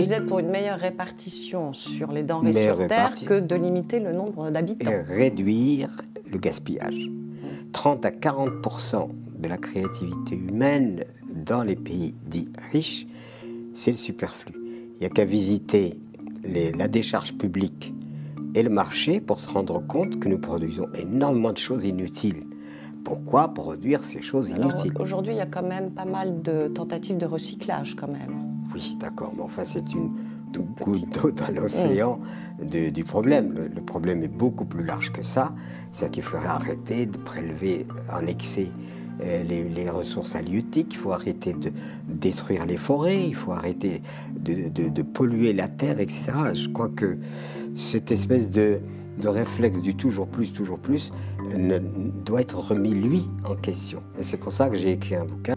vous êtes pour une meilleure répartition sur les denrées sur Terre que de limiter le nombre d'habitants. Et réduire le gaspillage. 30 à 40% de la créativité humaine dans les pays dits riches, c'est le superflu. Il n'y a qu'à visiter la décharge publique et le marché pour se rendre compte que nous produisons énormément de choses inutiles. Pourquoi produire ces choses inutiles Aujourd'hui, il y a quand même pas mal de tentatives de recyclage quand même. Oui, d'accord, mais enfin, c'est une goutte d'eau dans l'océan du problème. Le, problème est beaucoup plus large que ça. C'est-à-dire qu'il faudrait arrêter de prélever en excès euh, les, ressources halieutiques, il faut arrêter de détruire les forêts, il faut arrêter de, polluer la terre, etc. Je crois que cette espèce de, de réflexe du toujours plus, toujours plus, ne, doit être remis, lui, en question. Et c'est pour ça que j'ai écrit un bouquin.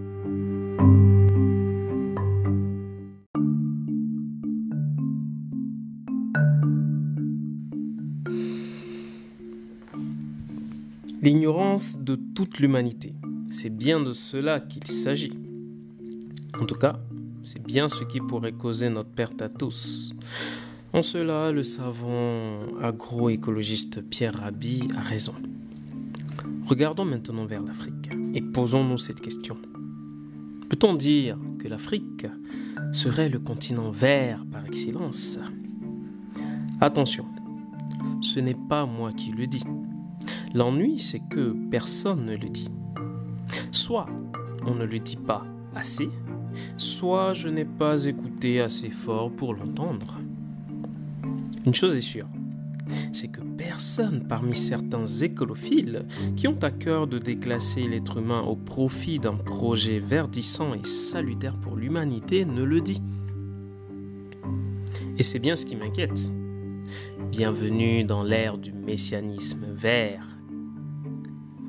L'ignorance de toute l'humanité. C'est bien de cela qu'il s'agit. En tout cas, c'est bien ce qui pourrait causer notre perte à tous. En cela, le savant agroécologiste Pierre Rabhi a raison. Regardons maintenant vers l'Afrique et posons-nous cette question. Peut-on dire que l'Afrique serait le continent vert par excellence? Attention, ce n'est pas moi qui le dis. L'ennui, c'est que personne ne le dit. Soit on ne le dit pas assez, soit je n'ai pas écouté assez fort pour l'entendre. Une chose est sûre, c'est que personne parmi certains écolophiles qui ont à cœur de déclasser l'être humain au profit d'un projet verdissant et salutaire pour l'humanité ne le dit. Et c'est bien ce qui m'inquiète. Bienvenue dans l'ère du messianisme vert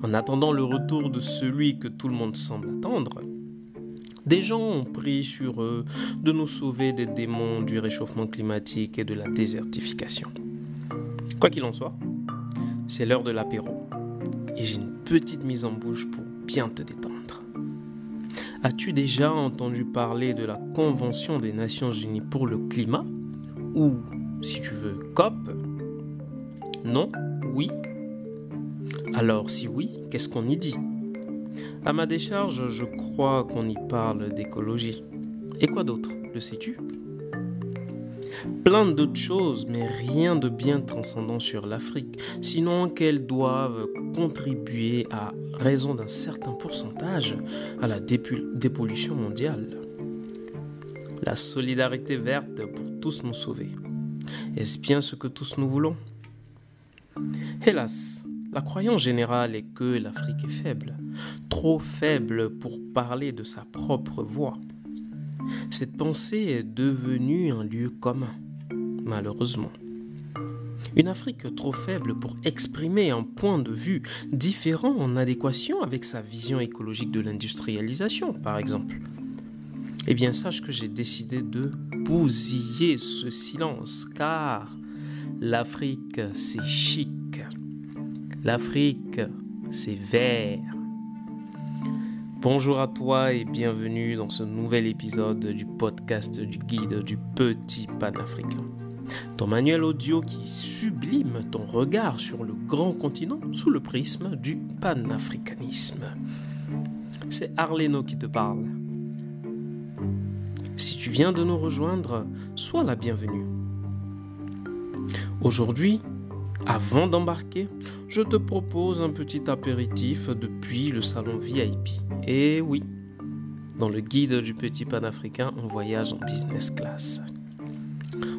en attendant le retour de celui que tout le monde semble attendre, des gens ont pris sur eux de nous sauver des démons du réchauffement climatique et de la désertification. Quoi qu'il en soit, c'est l'heure de l'apéro. Et j'ai une petite mise en bouche pour bien te détendre. As-tu déjà entendu parler de la Convention des Nations Unies pour le climat? Ou, si tu veux, COP? Non? Oui? Alors si oui, qu'est-ce qu'on y dit? À ma décharge, je crois qu'on y parle d'écologie. Et quoi d'autre Le sais-tu? Plein d'autres choses, mais rien de bien transcendant sur l'Afrique, sinon qu'elles doivent contribuer à raison d'un certain pourcentage à la dépollution mondiale. La solidarité verte pour tous nous sauver. Est-ce bien ce que tous nous voulons? Hélas, la croyance générale est que l'Afrique est faible, trop faible pour parler de sa propre voix. Cette pensée est devenue un lieu commun, malheureusement. Une Afrique trop faible pour exprimer un point de vue différent en adéquation avec sa vision écologique de l'industrialisation, par exemple. Eh bien, sache que j'ai décidé de bousiller ce silence, car l'Afrique, c'est chic. L'Afrique, c'est vert. Bonjour à toi et bienvenue dans ce nouvel épisode du podcast du guide du petit panafricain. Ton manuel audio qui sublime ton regard sur le grand continent sous le prisme du panafricanisme. C'est Arleno qui te parle. Si tu viens de nous rejoindre, sois la bienvenue. Aujourd'hui, avant d'embarquer, je te propose un petit apéritif depuis le salon VIP. Et oui, dans le guide du petit panafricain, on voyage en business class.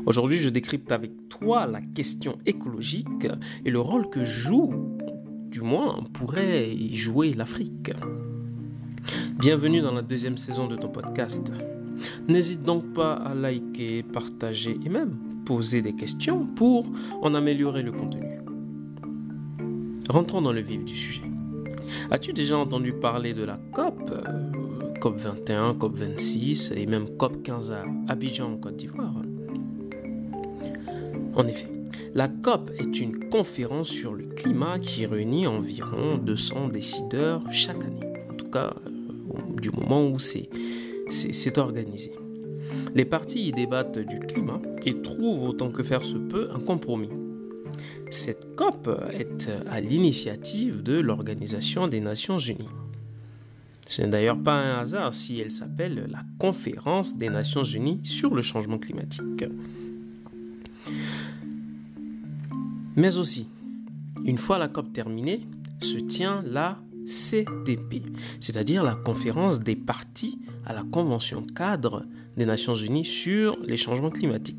Aujourd'hui, je décrypte avec toi la question écologique et le rôle que joue, du moins pourrait y jouer l'Afrique. Bienvenue dans la deuxième saison de ton podcast. N'hésite donc pas à liker, partager et même poser des questions pour en améliorer le contenu. Rentrons dans le vif du sujet. As-tu déjà entendu parler de la COP, euh, COP 21, COP 26 et même COP 15 à Abidjan en Côte d'Ivoire? En effet, la COP est une conférence sur le climat qui réunit environ 200 décideurs chaque année. En tout cas, euh, du moment où c'est organisé. Les partis y débattent du climat et trouvent autant que faire se peut un compromis. Cette COP est à l'initiative de l'Organisation des Nations Unies. Ce n'est d'ailleurs pas un hasard si elle s'appelle la Conférence des Nations Unies sur le changement climatique. Mais aussi, une fois la COP terminée, se tient la CDP, c'est-à-dire la conférence des parties à la Convention cadre des Nations Unies sur les changements climatiques.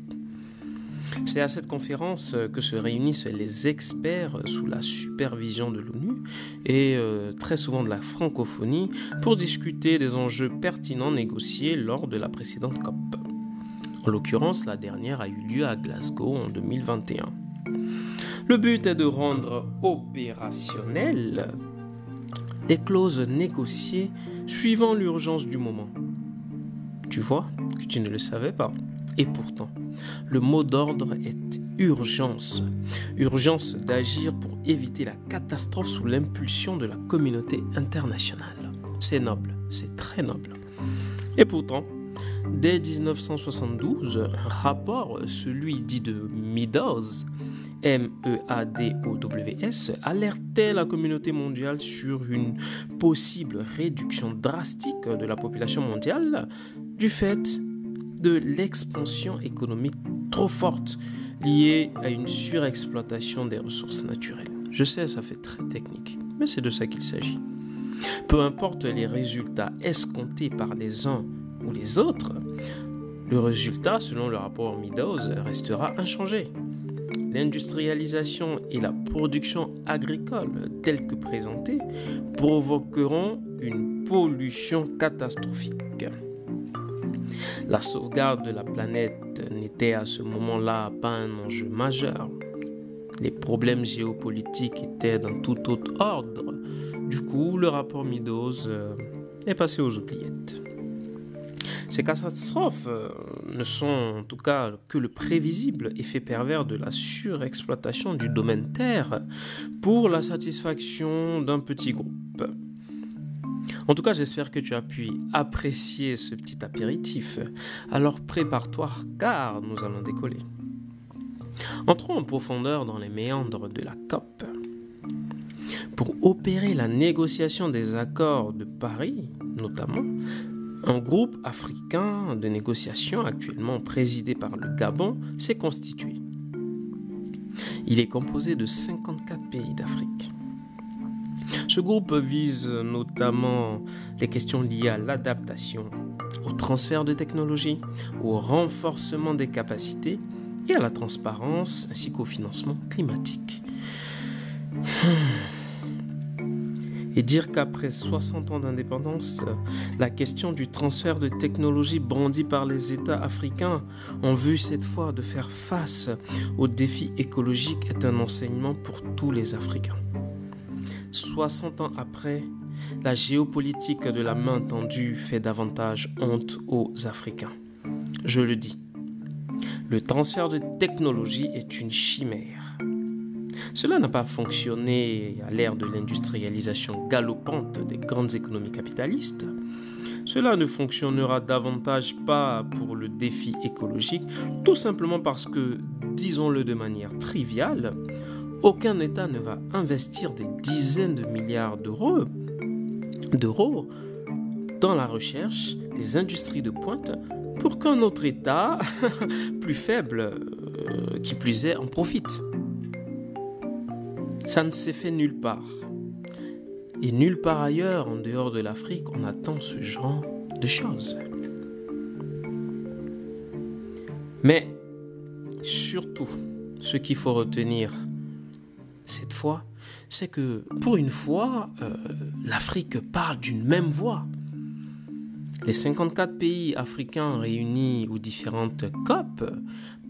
C'est à cette conférence que se réunissent les experts sous la supervision de l'ONU et euh, très souvent de la francophonie pour discuter des enjeux pertinents négociés lors de la précédente COP. En l'occurrence, la dernière a eu lieu à Glasgow en 2021. Le but est de rendre opérationnelles les clauses négociées suivant l'urgence du moment. Tu vois que tu ne le savais pas. Et pourtant, le mot d'ordre est urgence. Urgence d'agir pour éviter la catastrophe sous l'impulsion de la communauté internationale. C'est noble, c'est très noble. Et pourtant, dès 1972, un rapport, celui dit de Meadows, M-E-A-D-O-W-S, alertait la communauté mondiale sur une possible réduction drastique de la population mondiale du fait de l'expansion économique trop forte liée à une surexploitation des ressources naturelles. Je sais, ça fait très technique, mais c'est de ça qu'il s'agit. Peu importe les résultats escomptés par les uns ou les autres, le résultat, selon le rapport Meadows, restera inchangé l'industrialisation et la production agricole telles que présentées provoqueront une pollution catastrophique. La sauvegarde de la planète n'était à ce moment-là pas un enjeu majeur. Les problèmes géopolitiques étaient d'un tout autre ordre. Du coup, le rapport Meadows euh, est passé aux oubliettes. Ces catastrophes euh, ne sont en tout cas que le prévisible effet pervers de la surexploitation du domaine terre pour la satisfaction d'un petit groupe. En tout cas, j'espère que tu as pu apprécier ce petit apéritif. Alors prépare-toi car nous allons décoller. Entrons en profondeur dans les méandres de la COP. Pour opérer la négociation des accords de Paris, notamment, un groupe africain de négociation actuellement présidé par le Gabon s'est constitué. Il est composé de 54 pays d'Afrique. Ce groupe vise notamment les questions liées à l'adaptation, au transfert de technologies, au renforcement des capacités et à la transparence ainsi qu'au financement climatique. Et dire qu'après 60 ans d'indépendance, la question du transfert de technologies brandie par les États africains en vue cette fois de faire face aux défis écologiques est un enseignement pour tous les Africains. 60 ans après, la géopolitique de la main tendue fait davantage honte aux Africains. Je le dis, le transfert de technologie est une chimère. Cela n'a pas fonctionné à l'ère de l'industrialisation galopante des grandes économies capitalistes. Cela ne fonctionnera davantage pas pour le défi écologique, tout simplement parce que, disons-le de manière triviale, aucun État ne va investir des dizaines de milliards d'euros dans la recherche des industries de pointe pour qu'un autre État plus faible, euh, qui plus est, en profite. Ça ne s'est fait nulle part. Et nulle part ailleurs, en dehors de l'Afrique, on attend ce genre de choses. Mais surtout, ce qu'il faut retenir cette fois, c'est que pour une fois, euh, l'Afrique parle d'une même voix. Les 54 pays africains réunis aux différentes COP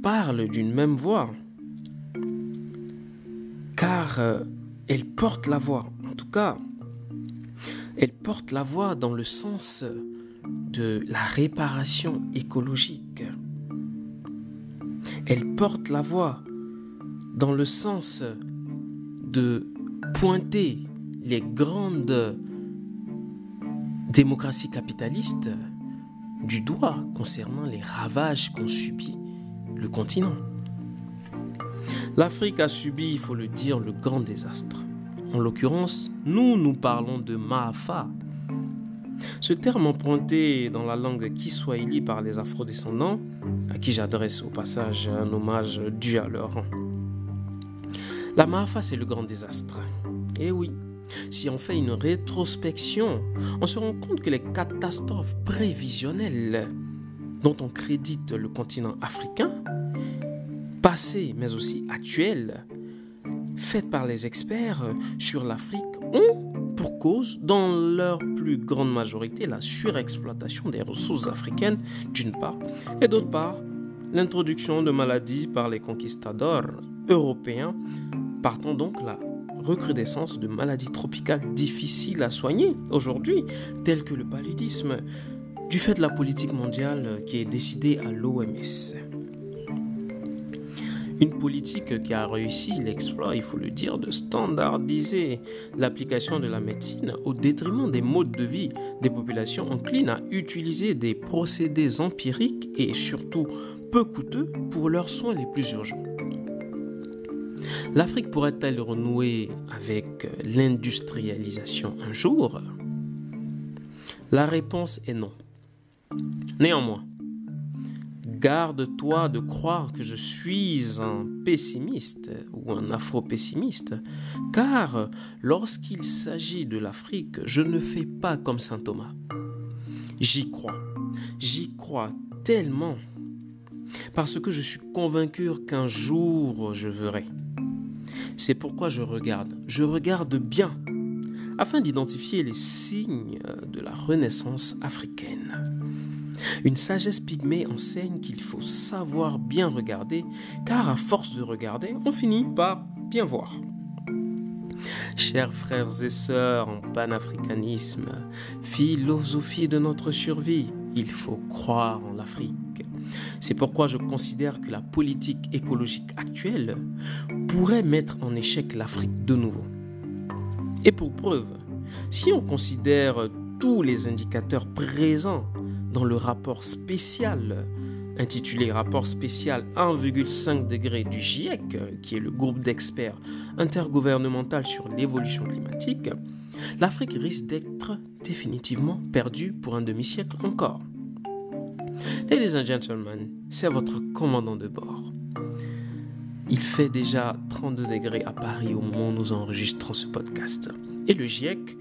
parlent d'une même voix car euh, elle porte la voix. En tout cas, elle porte la voix dans le sens de la réparation écologique. Elle porte la voix dans le sens de pointer les grandes démocratie capitaliste du doigt concernant les ravages qu'ont subis le continent. L'Afrique a subi, il faut le dire, le grand désastre. En l'occurrence, nous, nous parlons de Maafa. Ce terme emprunté dans la langue kiswahili par les afrodescendants, à qui j'adresse au passage un hommage dû à leur rang. La Maafa, c'est le grand désastre. Eh oui, si on fait une rétrospection, on se rend compte que les catastrophes prévisionnelles dont on crédite le continent africain, passées mais aussi actuelles, faites par les experts sur l'Afrique, ont pour cause, dans leur plus grande majorité, la surexploitation des ressources africaines, d'une part, et d'autre part, l'introduction de maladies par les conquistadors européens, partant donc la recrudescence de maladies tropicales difficiles à soigner aujourd'hui, telles que le paludisme, du fait de la politique mondiale qui est décidée à l'OMS. Une politique qui a réussi l'exploit, il faut le dire, de standardiser l'application de la médecine au détriment des modes de vie des populations enclines à utiliser des procédés empiriques et surtout peu coûteux pour leurs soins les plus urgents. L'Afrique pourrait-elle renouer avec l'industrialisation un jour? La réponse est non. Néanmoins, garde-toi de croire que je suis un pessimiste ou un afro-pessimiste, car lorsqu'il s'agit de l'Afrique, je ne fais pas comme Saint Thomas. J'y crois, j'y crois tellement, parce que je suis convaincu qu'un jour je verrai. C'est pourquoi je regarde. Je regarde bien afin d'identifier les signes de la renaissance africaine. Une sagesse pygmée enseigne qu'il faut savoir bien regarder, car à force de regarder, on finit par bien voir. Chers frères et sœurs en panafricanisme, philosophie de notre survie, il faut croire en l'Afrique. C'est pourquoi je considère que la politique écologique actuelle pourrait mettre en échec l'Afrique de nouveau. Et pour preuve, si on considère tous les indicateurs présents dans le rapport spécial intitulé Rapport spécial 1,5 degré du GIEC, qui est le groupe d'experts intergouvernemental sur l'évolution climatique, l'Afrique risque d'être définitivement perdue pour un demi-siècle encore. Ladies and gentlemen, c'est votre commandant de bord. Il fait déjà 32 degrés à Paris au moment où nous enregistrons ce podcast. Et le GIEC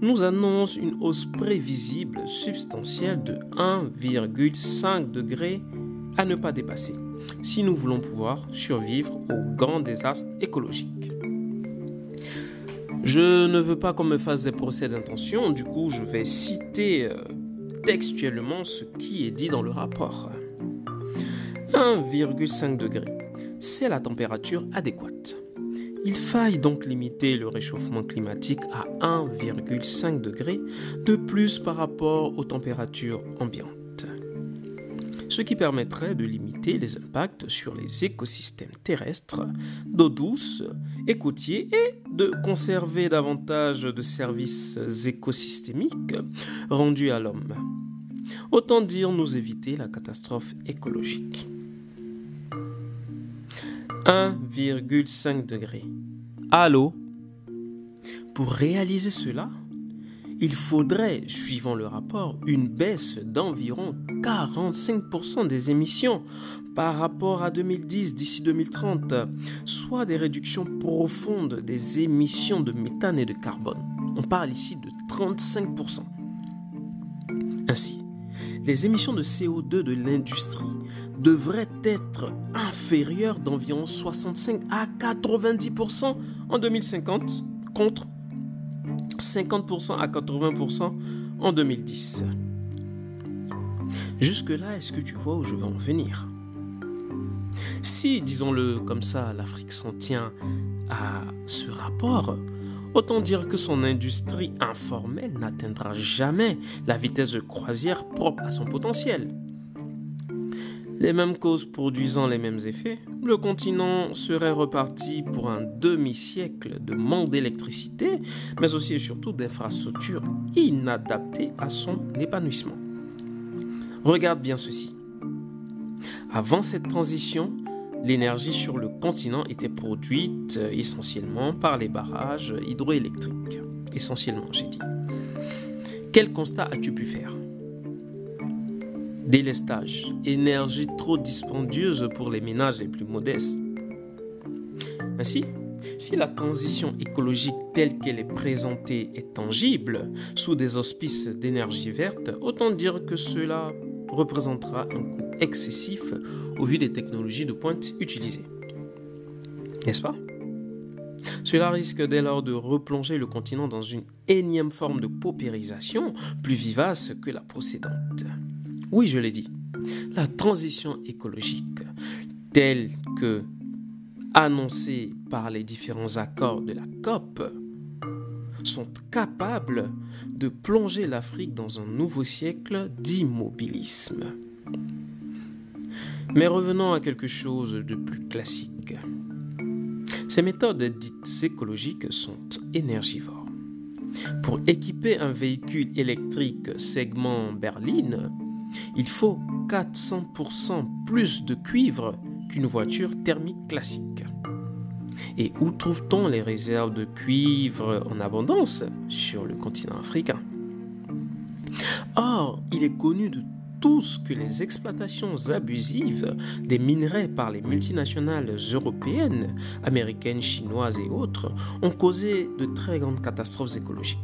nous annonce une hausse prévisible substantielle de 1,5 degré à ne pas dépasser si nous voulons pouvoir survivre au grand désastre écologique. Je ne veux pas qu'on me fasse des procès d'intention, du coup je vais citer euh, textuellement ce qui est dit dans le rapport. 1,5 degré, c'est la température adéquate. Il faille donc limiter le réchauffement climatique à 1,5 degré de plus par rapport aux températures ambiantes. Ce qui permettrait de limiter les impacts sur les écosystèmes terrestres, d'eau douce et côtiers et de conserver davantage de services écosystémiques rendus à l'homme. Autant dire nous éviter la catastrophe écologique. 1,5 degré. Allô? Pour réaliser cela, il faudrait, suivant le rapport, une baisse d'environ 45% des émissions par rapport à 2010 d'ici 2030, soit des réductions profondes des émissions de méthane et de carbone. On parle ici de 35%. Ainsi, les émissions de CO2 de l'industrie devraient être inférieures d'environ 65 à 90% en 2050 contre 50% à 80% en 2010. Jusque-là, est-ce que tu vois où je veux en venir? Si, disons-le comme ça, l'Afrique s'en tient à ce rapport, Autant dire que son industrie informelle n'atteindra jamais la vitesse de croisière propre à son potentiel. Les mêmes causes produisant les mêmes effets, le continent serait reparti pour un demi-siècle de manque d'électricité, mais aussi et surtout d'infrastructures inadaptées à son épanouissement. Regarde bien ceci. Avant cette transition, l'énergie sur le continent était produite euh, essentiellement par les barrages hydroélectriques. Essentiellement, j'ai dit. Quel constat as-tu pu faire? Délestage, énergie trop dispendieuse pour les ménages les plus modestes. Ainsi, si la transition écologique telle qu'elle est présentée est tangible, sous des auspices d'énergie verte, autant dire que cela représentera un coût excessif au vu des technologies de pointe utilisées. N'est-ce pas? Cela risque dès lors de replonger le continent dans une énième forme de paupérisation plus vivace que la précédente. Oui, je l'ai dit, la transition écologique, telle que annoncée par les différents accords de la COP, sont capables de plonger l'Afrique dans un nouveau siècle d'immobilisme. Mais revenons à quelque chose de plus classique. Ces méthodes dites écologiques sont énergivores. Pour équiper un véhicule électrique segment berline, il faut 400% plus de cuivre qu'une voiture thermique classique. Et où trouve-t-on les réserves de cuivre en abondance Sur le continent africain? Or, il est connu de tous que les exploitations abusives des minerais par les multinationales européennes, américaines, chinoises et autres ont causé de très grandes catastrophes écologiques.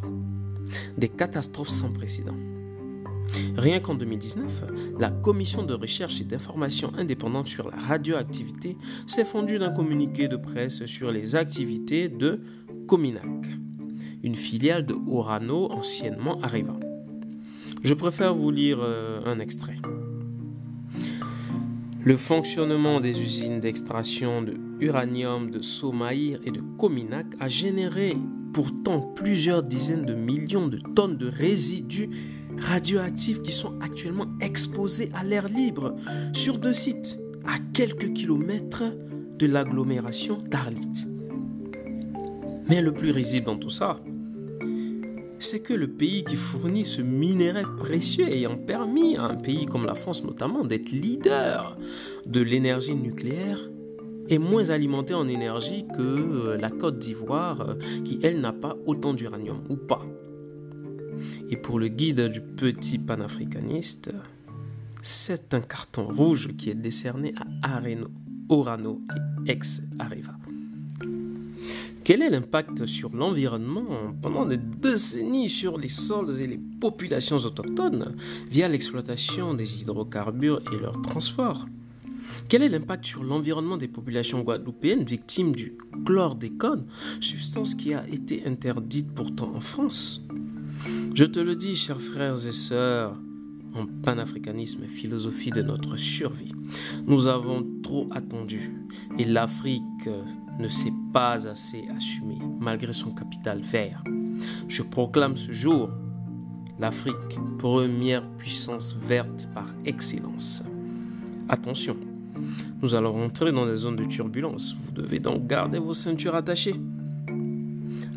Des catastrophes sans précédent. Rien qu'en 2019, la commission de recherche et d'information indépendante sur la radioactivité s'est fondue d'un communiqué de presse sur les activités de Cominac, une filiale de Orano anciennement Arriva. Je préfère vous lire euh, un extrait. Le fonctionnement des usines d'extraction de uranium de Somaïr et de Cominac a généré pourtant plusieurs dizaines de millions de tonnes de résidus radioactifs qui sont actuellement exposés à l'air libre sur deux sites à quelques kilomètres de l'agglomération d'Arlit. Mais le plus risible dans tout ça, c'est que le pays qui fournit ce minerai précieux ayant permis à un pays comme la France notamment d'être leader de l'énergie nucléaire est moins alimenté en énergie que euh, la Côte d'Ivoire euh, qui elle n'a pas autant d'uranium ou pas. Et pour le guide du petit panafricaniste, c'est un carton rouge qui est décerné à Areno, Orano et ex-Arriva. Quel est l'impact sur l'environnement pendant des décennies sur les sols et les populations autochtones via l'exploitation des hydrocarbures et leur transport? Quel est l'impact sur l'environnement des populations guadeloupéennes victimes du chlordécone, substance qui a été interdite pourtant en France? Je te le dis, chers frères et sœurs, en panafricanisme et philosophie de notre survie, nous avons trop attendu et l'Afrique ne s'est pas assez assumée malgré son capital vert. Je proclame ce jour l'Afrique première puissance verte par excellence. Attention, nous allons rentrer dans des zones de turbulence. Vous devez donc garder vos ceintures attachées.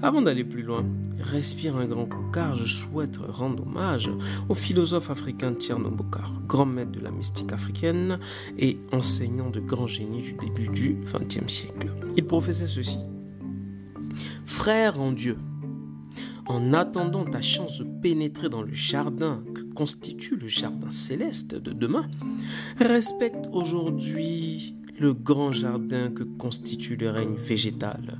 Avant d'aller plus loin, respire un grand coup car je souhaite rendre hommage au philosophe africain Tierno Bokar, grand maître de la mystique africaine et enseignant de grand génie du début du XXe siècle. Il professait ceci. Frère en Dieu, en attendant ta chance de pénétrer dans le jardin que constitue le jardin céleste de demain, respecte aujourd'hui le grand jardin que constitue le règne végétal.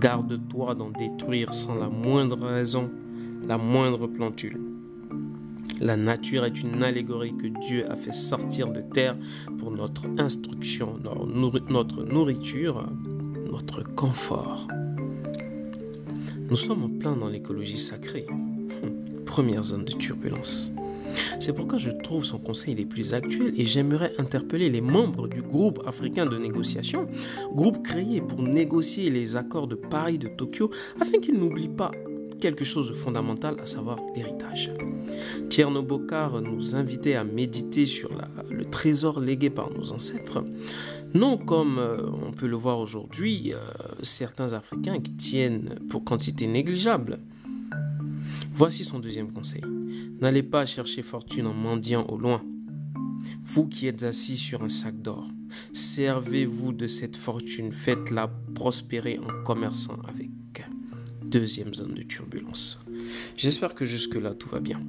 Garde-toi d'en détruire sans la moindre raison, la moindre plantule. La nature est une allégorie que Dieu a fait sortir de terre pour notre instruction, notre nourriture, notre confort. Nous sommes en plein dans l'écologie sacrée. Première zone de turbulence. C'est pourquoi je trouve son conseil les plus actuels et j'aimerais interpeller les membres du groupe africain de négociation, groupe créé pour négocier les accords de Paris de Tokyo, afin qu'ils n'oublient pas quelque chose de fondamental, à savoir l'héritage. Tierno Bokar nous invitait à méditer sur le trésor légué par nos ancêtres, non comme euh, on peut le voir aujourd'hui, euh, certains Africains qui tiennent pour quantité négligeable. Voici son deuxième conseil. N'allez pas chercher fortune en mendiant au loin. Vous qui êtes assis sur un sac d'or, servez-vous de cette fortune, faites-la prospérer en commerçant avec. Deuxième zone de turbulence. J'espère que jusque-là tout va bien.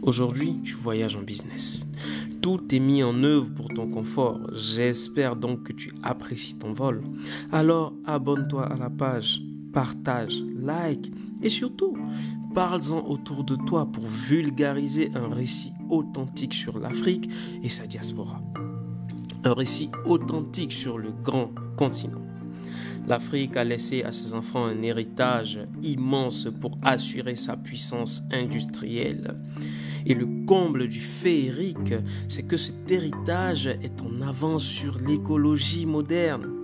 Aujourd'hui, tu voyages en business. Tout est mis en œuvre pour ton confort. J'espère donc que tu apprécies ton vol. Alors abonne-toi à la page, partage, like et surtout, parle-en autour de toi pour vulgariser un récit authentique sur l'Afrique et sa diaspora. Un récit authentique sur le grand continent. L'Afrique a laissé à ses enfants un héritage immense pour assurer sa puissance industrielle. Et le comble du féerique, c'est que cet héritage est en avance sur l'écologie moderne.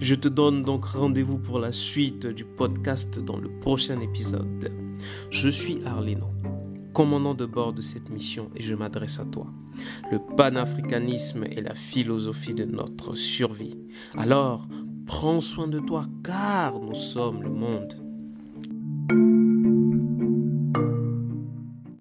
Je te donne donc rendez-vous pour la suite du podcast dans le prochain épisode. Je suis Arleno, commandant de bord de cette mission et je m'adresse à toi. Le panafricanisme est la philosophie de notre survie. Alors, prends soin de toi car nous sommes le monde.